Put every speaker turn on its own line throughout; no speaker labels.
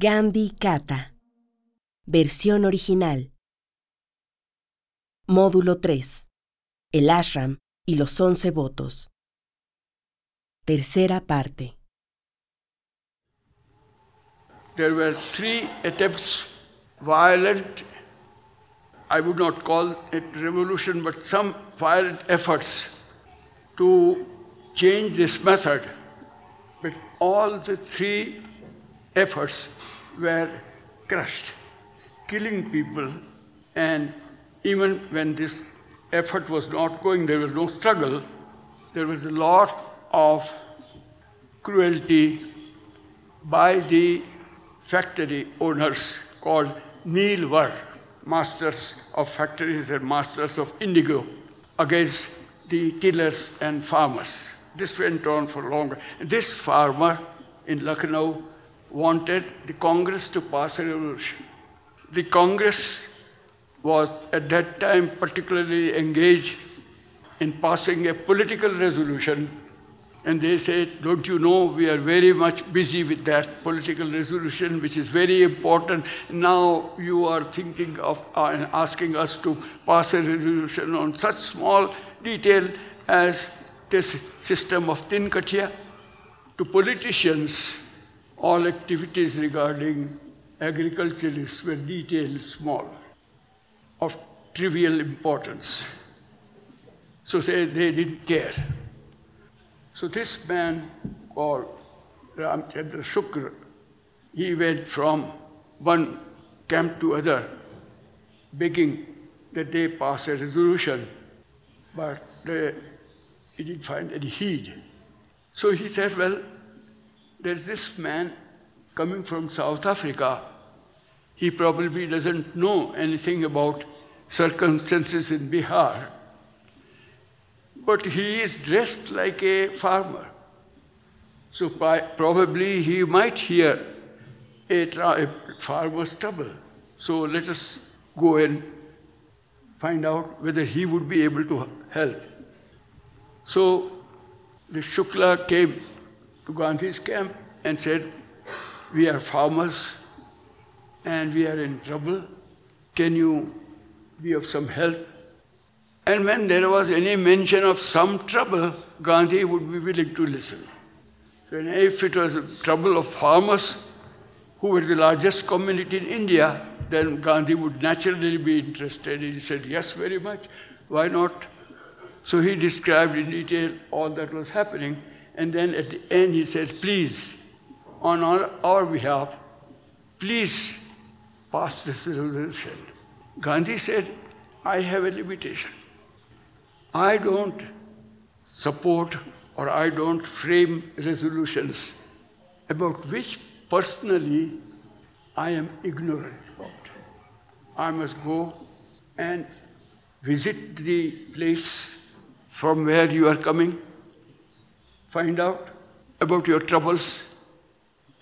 Gandhi Kata. Versión original. Módulo 3. El ashram y los once votos. Tercera parte.
There were three attempts, violent, I would not call it revolution, but some violent efforts to change this method. But all the three efforts were crushed, killing people. And even when this effort was not going, there was no struggle, there was a lot of cruelty by the factory owners called Neelwar, masters of factories and masters of indigo, against the tillers and farmers. This went on for longer. This farmer in Lucknow wanted the Congress to pass a resolution. The Congress was at that time particularly engaged in passing a political resolution. And they said, Don't you know, we are very much busy with that political resolution, which is very important. Now you are thinking of uh, asking us to pass a resolution on such small detail as this system of Tinkatia. To politicians, all activities regarding agriculturists were detailed small, of trivial importance. So say they didn't care. So this man called Ramchandra Shukla, he went from one camp to other, begging that they pass a resolution, but they, he didn't find any heed. So he said, well, there's this man coming from South Africa. He probably doesn't know anything about circumstances in Bihar. But he is dressed like a farmer. So probably he might hear a, a farmer's trouble. So let us go and find out whether he would be able to help. So the Shukla came to Gandhi's camp and said, We are farmers and we are in trouble. Can you be of some help? And when there was any mention of some trouble, Gandhi would be willing to listen. So if it was trouble of farmers, who were the largest community in India, then Gandhi would naturally be interested. He said, Yes, very much. Why not? So he described in detail all that was happening. And then at the end, he said, Please, on our, our behalf, please pass this resolution. Gandhi said, I have a limitation. I don't support or I don't frame resolutions about which personally I am ignorant about. I must go and visit the place from where you are coming find out about your troubles.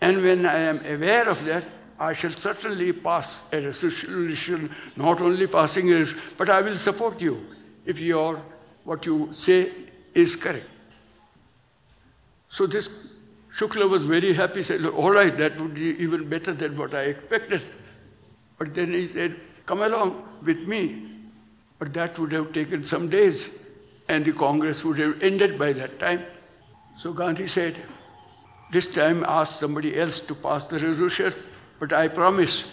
And when I am aware of that, I shall certainly pass a resolution, not only passing it, but I will support you if your what you say is correct. So this Shukla was very happy, said, all right, that would be even better than what I expected. But then he said, come along with me. But that would have taken some days, and the Congress would have ended by that time. So Gandhi said, This time ask somebody else to pass the resolution, but I promise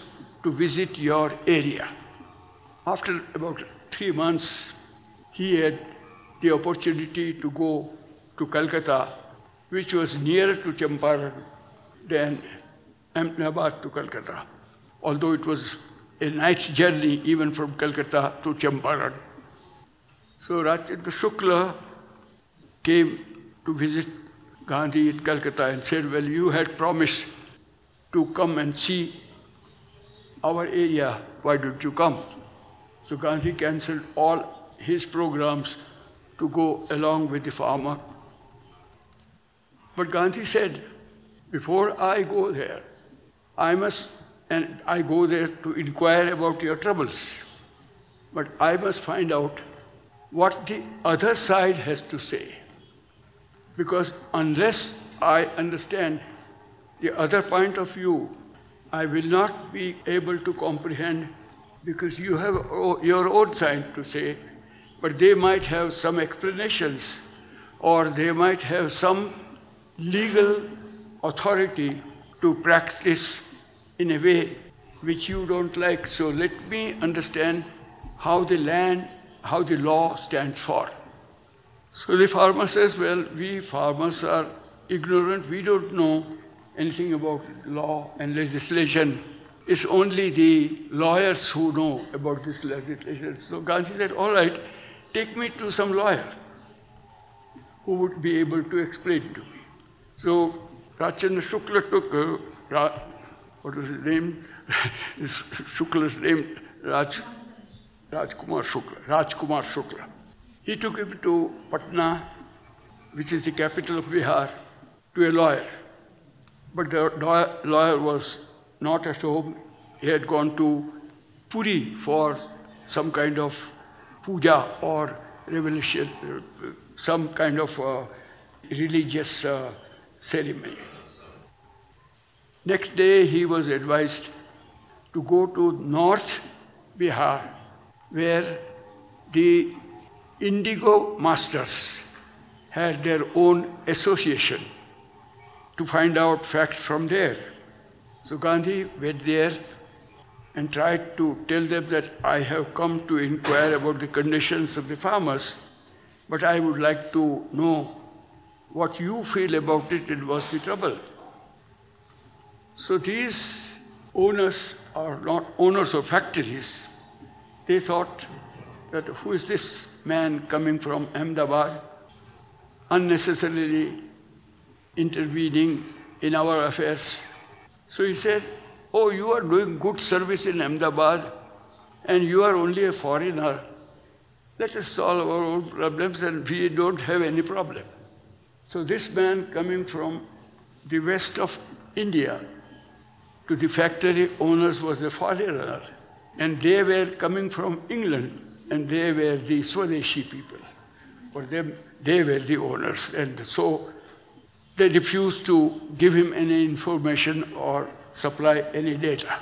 to visit your area. After about three months, he had the opportunity to go to Calcutta, which was nearer to Champaran than Ahmedabad to Calcutta, although it was a night's journey even from Calcutta to Champaran. So Rajendra Shukla came to visit Gandhi in Calcutta and said, Well, you had promised to come and see our area. Why don't you come? So Gandhi cancelled all his programs to go along with the farmer. But Gandhi said, Before I go there, I must, and I go there to inquire about your troubles, but I must find out what the other side has to say. Because unless I understand the other point of view, I will not be able to comprehend because you have your own side to say, but they might have some explanations or they might have some legal authority to practice in a way which you don't like. So let me understand how the land, how the law stands for. So the farmer says, Well, we farmers are ignorant, we don't know anything about law and legislation. It's only the lawyers who know about this legislation. So Gandhi said, All right, take me to some lawyer who would be able to explain to me. So Rajchandra Shukla took, uh, what was his name? Shukla's name, Raj, Rajkumar Shukla. Rajkumar Shukla. He took him to Patna, which is the capital of Bihar, to a lawyer. But the lawyer was not at home. He had gone to Puri for some kind of puja or revelation, some kind of uh, religious uh, ceremony. Next day, he was advised to go to North Bihar, where the indigo masters had their own association to find out facts from there. So Gandhi went there and tried to tell them that I have come to inquire about the conditions of the farmers, but I would like to know what you feel about it and what's the trouble. So these owners are not owners of factories. They thought that who is this man coming from Ahmedabad, unnecessarily intervening in our affairs. So he said, Oh, you are doing good service in Ahmedabad and you are only a foreigner. Let us solve our own problems and we don't have any problem. So this man coming from the west of India to the factory owners was a foreigner. And they were coming from England and they were the Swadeshi people. For them, they were the owners. And so they refused to give him any information or supply any data.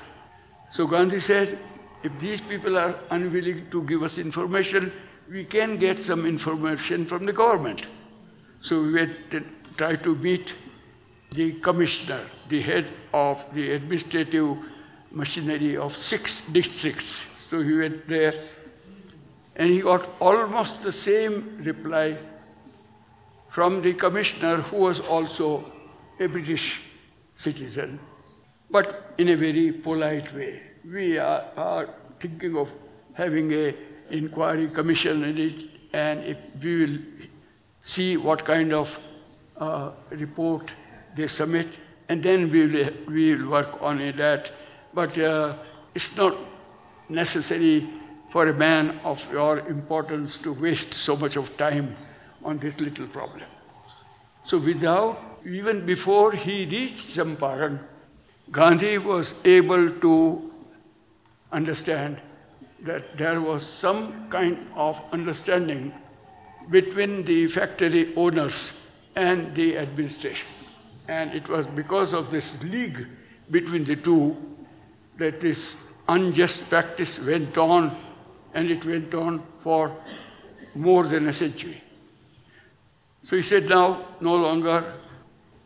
So Gandhi said, if these people are unwilling to give us information, we can get some information from the government. So we try to meet the commissioner, the head of the administrative machinery of six districts. So he went there and he got almost the same reply from the commissioner who was also a British citizen, but in a very polite way. We are, are thinking of having a inquiry commission in it, and if we will see what kind of uh, report they submit, and then we will, we will work on. That, but uh, it's not necessary for a man of your importance to waste so much of time on this little problem. So without, even before he reached Champaran, Gandhi was able to understand that there was some kind of understanding between the factory owners and the administration. And it was because of this league between the two that this unjust practice went on, and it went on for more than a century. So he said, now, no longer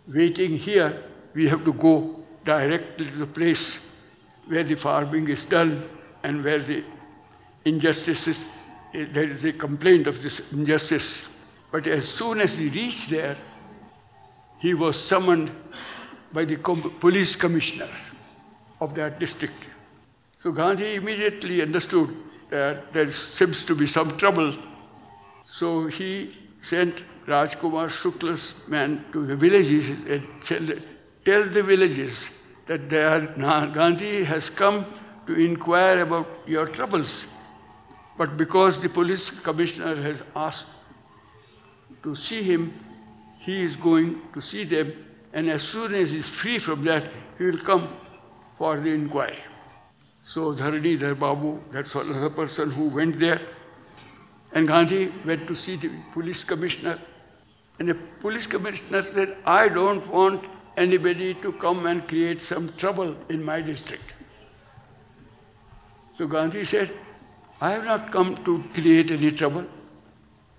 waiting here, we have to go directly to the place where the farming is done and where the injustices, eh, there is a complaint of this injustice. But as soon as he reached there, he was summoned by the police commissioner of that district. So Gandhi immediately understood that there seems to be some trouble. So he sent Rajkumar Shukla's man to the villages and said, tell the villages that Gandhi has come to inquire about your troubles. But because the police commissioner has asked to see him, he is going to see them, and as soon as he is free from that, he will come for the inquiry. So Dharanidhar Babu, that's another person who went there, and Gandhi went to see the police commissioner. And the police commissioner said, I don't want anybody to come and create some trouble in my district. So Gandhi said, I have not come to create any trouble.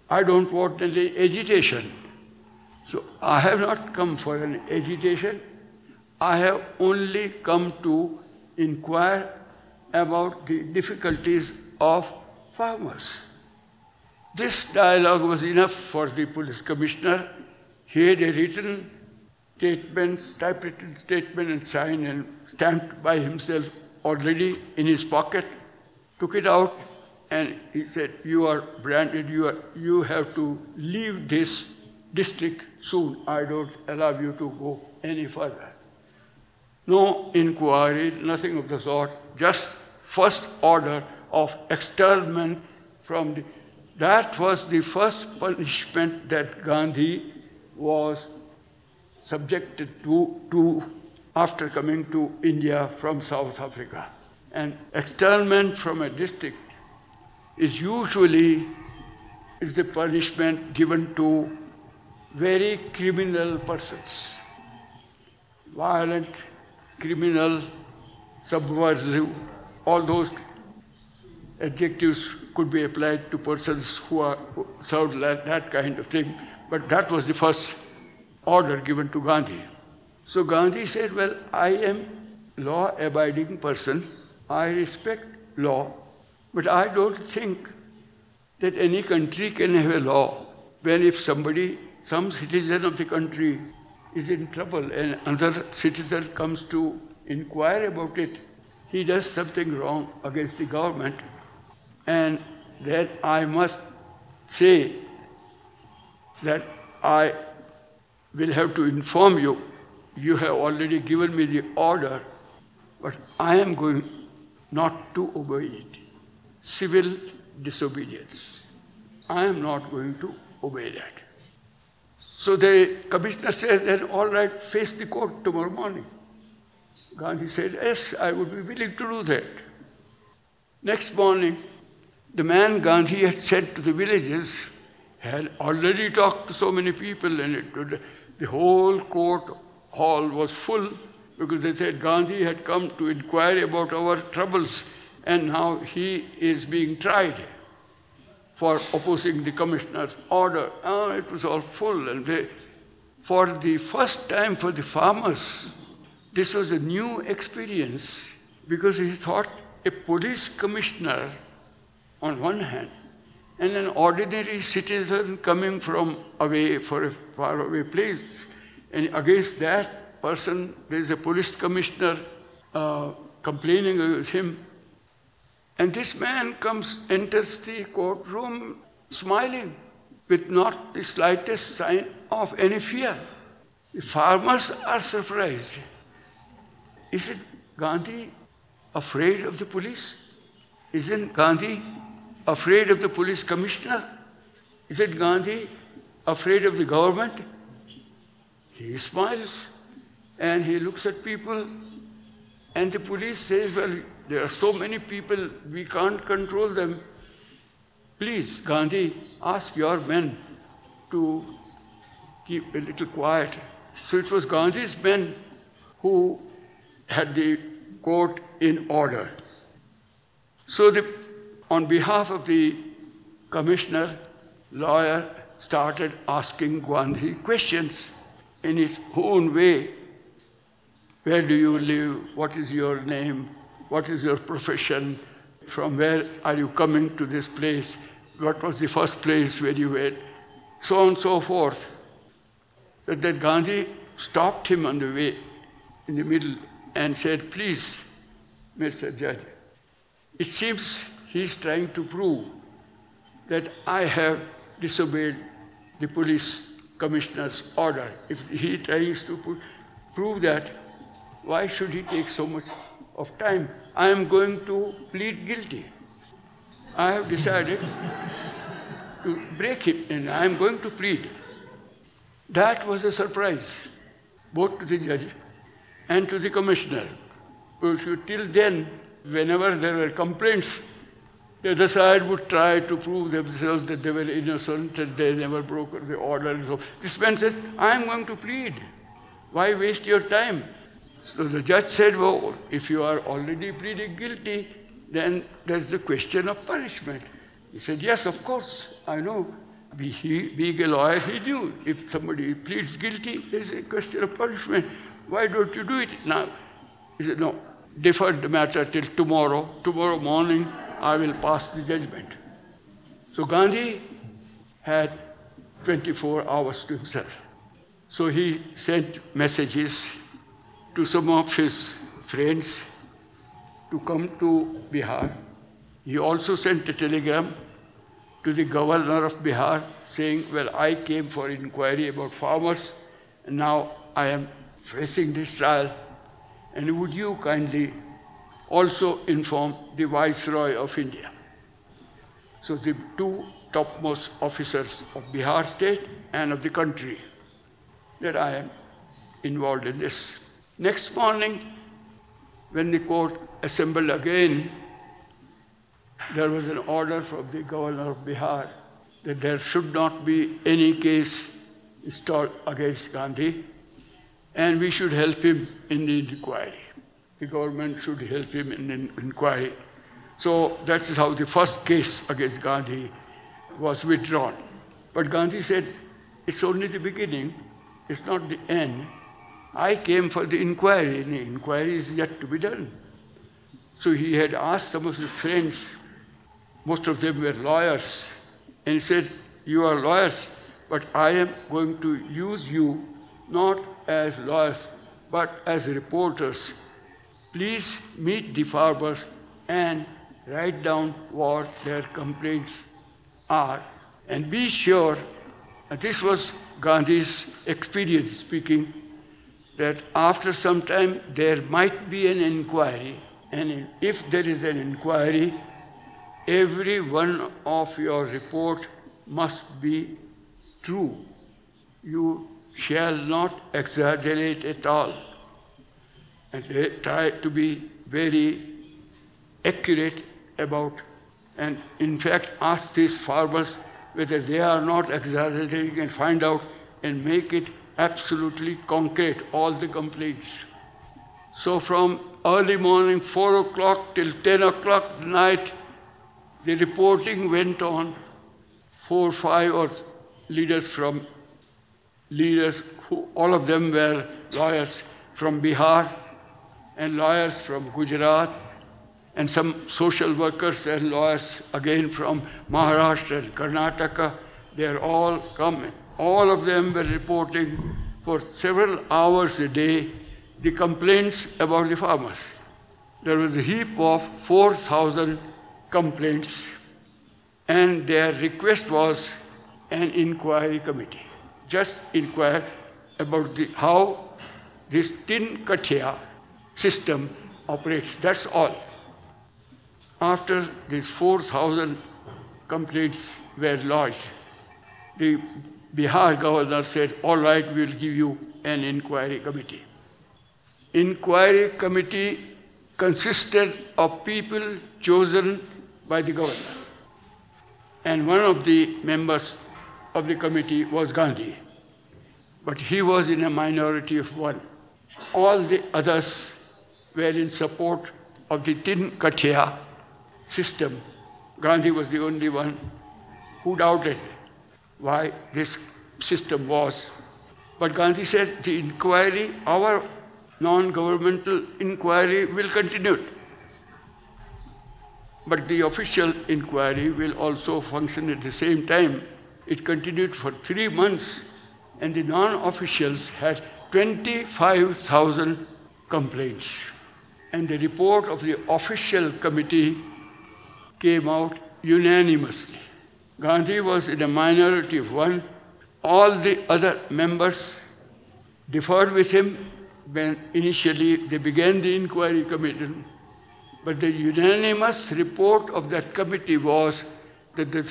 I don't want any agitation. So I have not come for an agitation. I have only come to inquire about the difficulties of farmers. This dialogue was enough for the police commissioner. He had a written statement, typewritten statement and signed and stamped by himself already in his pocket, took it out and he said, you are branded, you, are, you have to leave this district soon. I don't allow you to go any further. No inquiry, nothing of the sort, just first order of externment from the. That was the first punishment that Gandhi was subjected to, to after coming to India from South Africa. And externment from a district is usually is the punishment given to very criminal persons. Violent, criminal, subversive, all those adjectives could be applied to persons who are who sound like that kind of thing. But that was the first order given to Gandhi. So Gandhi said, Well, I am law abiding person. I respect law. But I don't think that any country can have a law when if somebody, some citizen of the country is in trouble and another citizen comes to inquire about it, he does something wrong against the government, and then I must say that I will have to inform you. You have already given me the order, but I am going not to obey it. Civil disobedience. I am not going to obey that. So the commissioner says, then all right, face the court tomorrow morning. Gandhi said, yes, I would be willing to do that. Next morning, the man Gandhi had sent to the villages had already talked to so many people, and it, the whole court hall was full because they said Gandhi had come to inquire about our troubles, and now he is being tried for opposing the commissioner's order. Oh, it was all full, and they, for the first time for the farmers, this was a new experience because he thought a police commissioner, on one hand, and an ordinary citizen coming from away for a faraway place, and against that person, there is a police commissioner uh, complaining against him. And this man comes, enters the courtroom smiling with not the slightest sign of any fear. The farmers are surprised. Is it Gandhi afraid of the police? Isn't Gandhi afraid of the police commissioner? Is it Gandhi afraid of the government? He smiles and he looks at people, and the police says, Well, there are so many people, we can't control them. Please, Gandhi, ask your men to keep a little quiet. So it was Gandhi's men who had the court in order. So, the, on behalf of the commissioner, lawyer started asking Gandhi questions in his own way. Where do you live? What is your name? What is your profession? From where are you coming to this place? What was the first place where you were? So on and so forth. So that Gandhi stopped him on the way in the middle and said, Please, Mr. Judge, it seems he's trying to prove that I have disobeyed the police commissioner's order. If he tries to prove that, why should he take so much of time? I am going to plead guilty. I have decided to break it and I am going to plead. That was a surprise, both to the judge and to the commissioner. Till then, whenever there were complaints, the other side would try to prove themselves that they were innocent and they never broke the order. So this man says, I am going to plead. Why waste your time? So the judge said, Well, if you are already pleading guilty, then there's the question of punishment. He said, Yes, of course, I know. He, being a lawyer, he knew if somebody pleads guilty, there's a question of punishment. Why don't you do it now? He said, No, defer the matter till tomorrow. Tomorrow morning, I will pass the judgment. So Gandhi had 24 hours to himself. So he sent messages to some of his friends to come to Bihar. He also sent a telegram to the governor of Bihar saying, Well, I came for inquiry about farmers, and now I am facing this trial. And would you kindly also inform the Viceroy of India? So the two topmost officers of Bihar state and of the country that I am involved in this. Next morning, when the court assembled again, there was an order from the governor of Bihar that there should not be any case installed against Gandhi and we should help him in the inquiry. The government should help him in the inquiry. So that's how the first case against Gandhi was withdrawn. But Gandhi said, it's only the beginning, it's not the end. I came for the inquiry, and the inquiry is yet to be done. So he had asked some of his friends, most of them were lawyers, and he said, You are lawyers, but I am going to use you not as lawyers, but as reporters. Please meet the farmers and write down what their complaints are. And be sure, this was Gandhi's experience speaking, that after some time there might be an inquiry. And if there is an inquiry, every one of your report must be true. You shall not exaggerate at all. And try to be very accurate about, and in fact, ask these farmers whether they are not exaggerating and find out and make it absolutely concrete, all the complaints. So from early morning, 4 o'clock till 10 o'clock night, the reporting went on. Four, five or leaders from leaders, who all of them were lawyers from Bihar and lawyers from Gujarat and some social workers and lawyers again from Maharashtra and Karnataka. They are all coming. All of them were reporting for several hours a day the complaints about the farmers. There was a heap of 4,000 complaints, and their request was an inquiry committee just inquire about the, how this tin katia system operates. That's all. After these 4,000 complaints were lodged, the Bihar governor said, All right, we'll give you an inquiry committee. Inquiry committee consisted of people chosen by the governor. And one of the members of the committee was Gandhi. But he was in a minority of one. All the others were in support of the Tin Katia system. Gandhi was the only one who doubted why this system was. But Gandhi said the inquiry, our non governmental inquiry, will continue. But the official inquiry will also function at the same time it continued for three months, and the non officials had 25,000 complaints. And the report of the official committee came out unanimously. Gandhi was in a minority of one. All the other members differed with him when initially they began the inquiry committee. But the unanimous report of that committee was that the,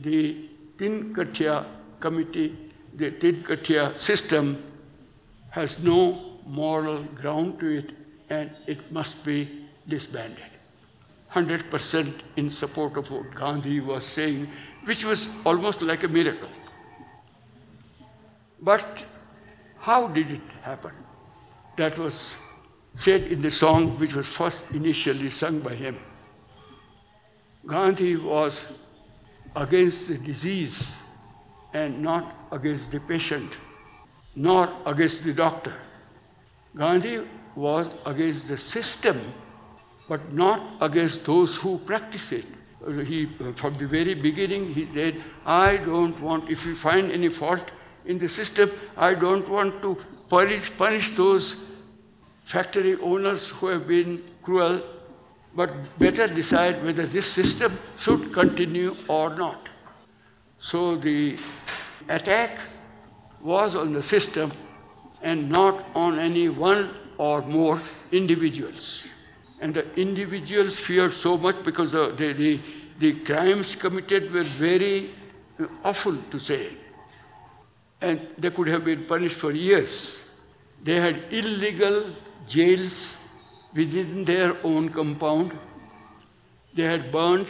the Tin Katia committee, the Tin Katia system has no moral ground to it and it must be disbanded. 100% in support of what Gandhi was saying, which was almost like a miracle. But How did it happen? That was said in the song which was first initially sung by him. Gandhi was against the disease and not against the patient, nor against the doctor. Gandhi was against the system, but not against those who practice it. He, from the very beginning, he said, I don't want, if you find any fault in the system, I don't want to punish, punish those factory owners who have been cruel, but better decide whether this system should continue or not. So the attack was on the system and not on any one or more individuals. And the individuals feared so much because the, the, the, the crimes committed were very uh, awful to say. And they could have been punished for years. They had illegal jails within their own compound. They had burned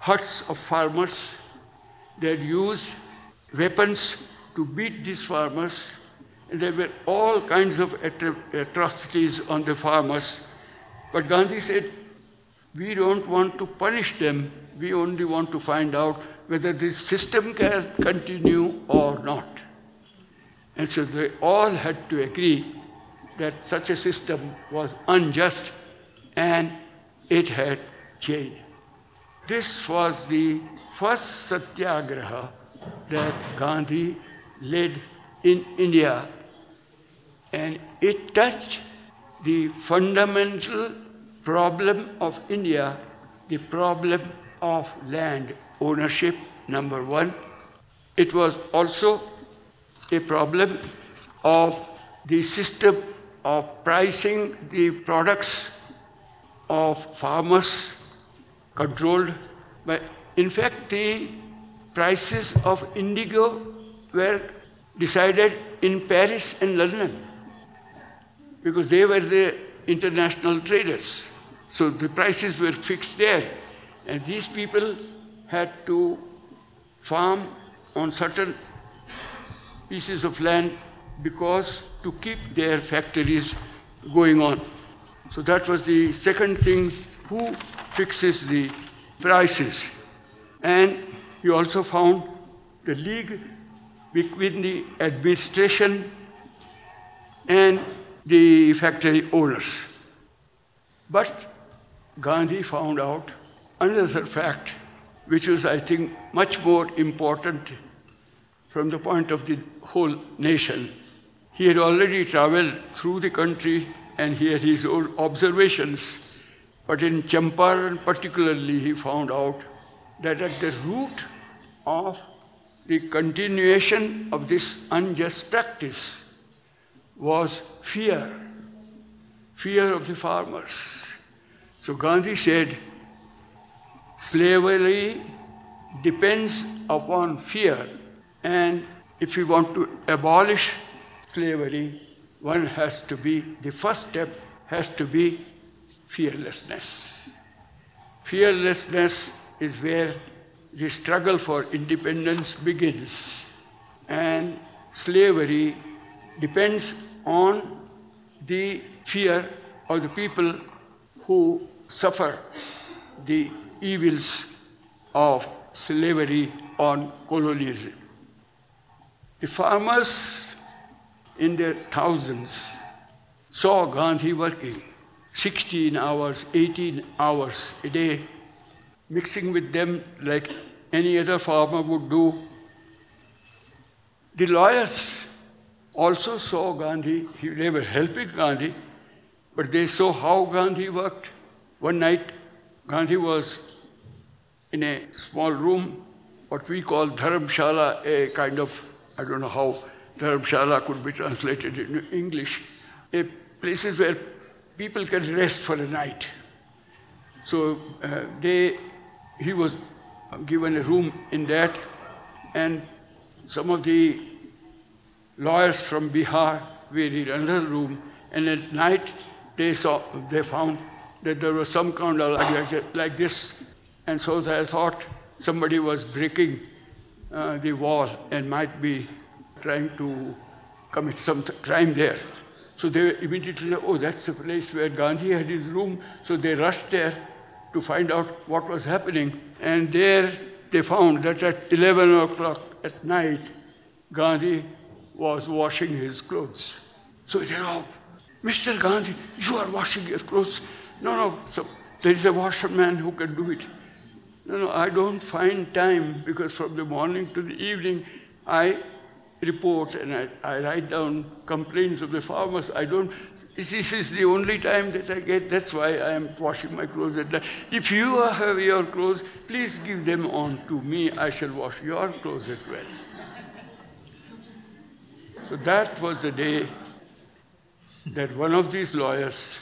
huts of farmers. They had used weapons to beat these farmers. And there were all kinds of atrocities on the farmers. But Gandhi said, we don't want to punish them. We only want to find out whether this system can continue or not. And so they all had to agree that such a system was unjust and it had changed. This was the first satyagraha that Gandhi led in India, and it touched the fundamental problem of India, the problem of land ownership, number one. It was also a problem of the system of pricing the products of farmers controlled by, in fact, the prices of indigo were decided in Paris and London because they were the international traders. So the prices were fixed there. And these people had to farm on certain pieces of land because to keep their factories going on. So that was the second thing who fixes the prices. And he also found the league between the administration and the factory owners. But Gandhi found out another fact, which was, I think, much more important from the point of the whole nation. He had already traveled through the country and he had his own observations. But in Champaran particularly, he found out that at the root of the continuation of this unjust practice was fear, fear of the farmers. So Gandhi said, slavery depends upon fear, and if we want to abolish slavery, one has to be, the first step has to be fearlessness. Fearlessness is where the struggle for independence begins. And slavery depends on the fear of the people who suffer the evils of slavery on colonialism. The farmers in their thousands saw Gandhi working 16 hours, 18 hours a day, mixing with them like any other farmer would do. The lawyers also saw Gandhi, they were helping Gandhi, but they saw how Gandhi worked. One night, Gandhi was in a small room, what we call dharamshala, a kind of, I don't know how Dharamshala could be translated into English, a places where people can rest for a night. So uh, they, he was given a room in that, and some of the lawyers from Bihar were in another room, and at night they saw, they found that there was some kind of like, like this, and so they thought somebody was breaking uh, the wall and might be trying to commit some crime there. So they immediately oh, that's the place where Gandhi had his room. So they rushed there to find out what was happening. And there they found that at 11 o'clock at night, Gandhi was washing his clothes. So he said, oh, Mr. Gandhi, you are washing your clothes. No, no, so there is a washerman who can do it. No, no, I don't find time because from the morning to the evening I report and I, I write down complaints of the farmers. I don't, this is the only time that I get, that's why I am washing my clothes at night. If you have your clothes, please give them on to me. I shall wash your clothes as well. so that was the day that one of these lawyers,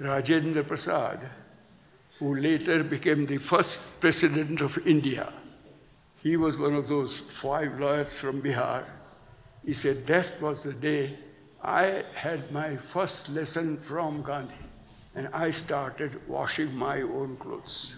Rajendra Prasad, who later became the first president of India, he was one of those five lawyers from Bihar. He said, That was the day I had my first lesson from Gandhi, and I started washing my own clothes.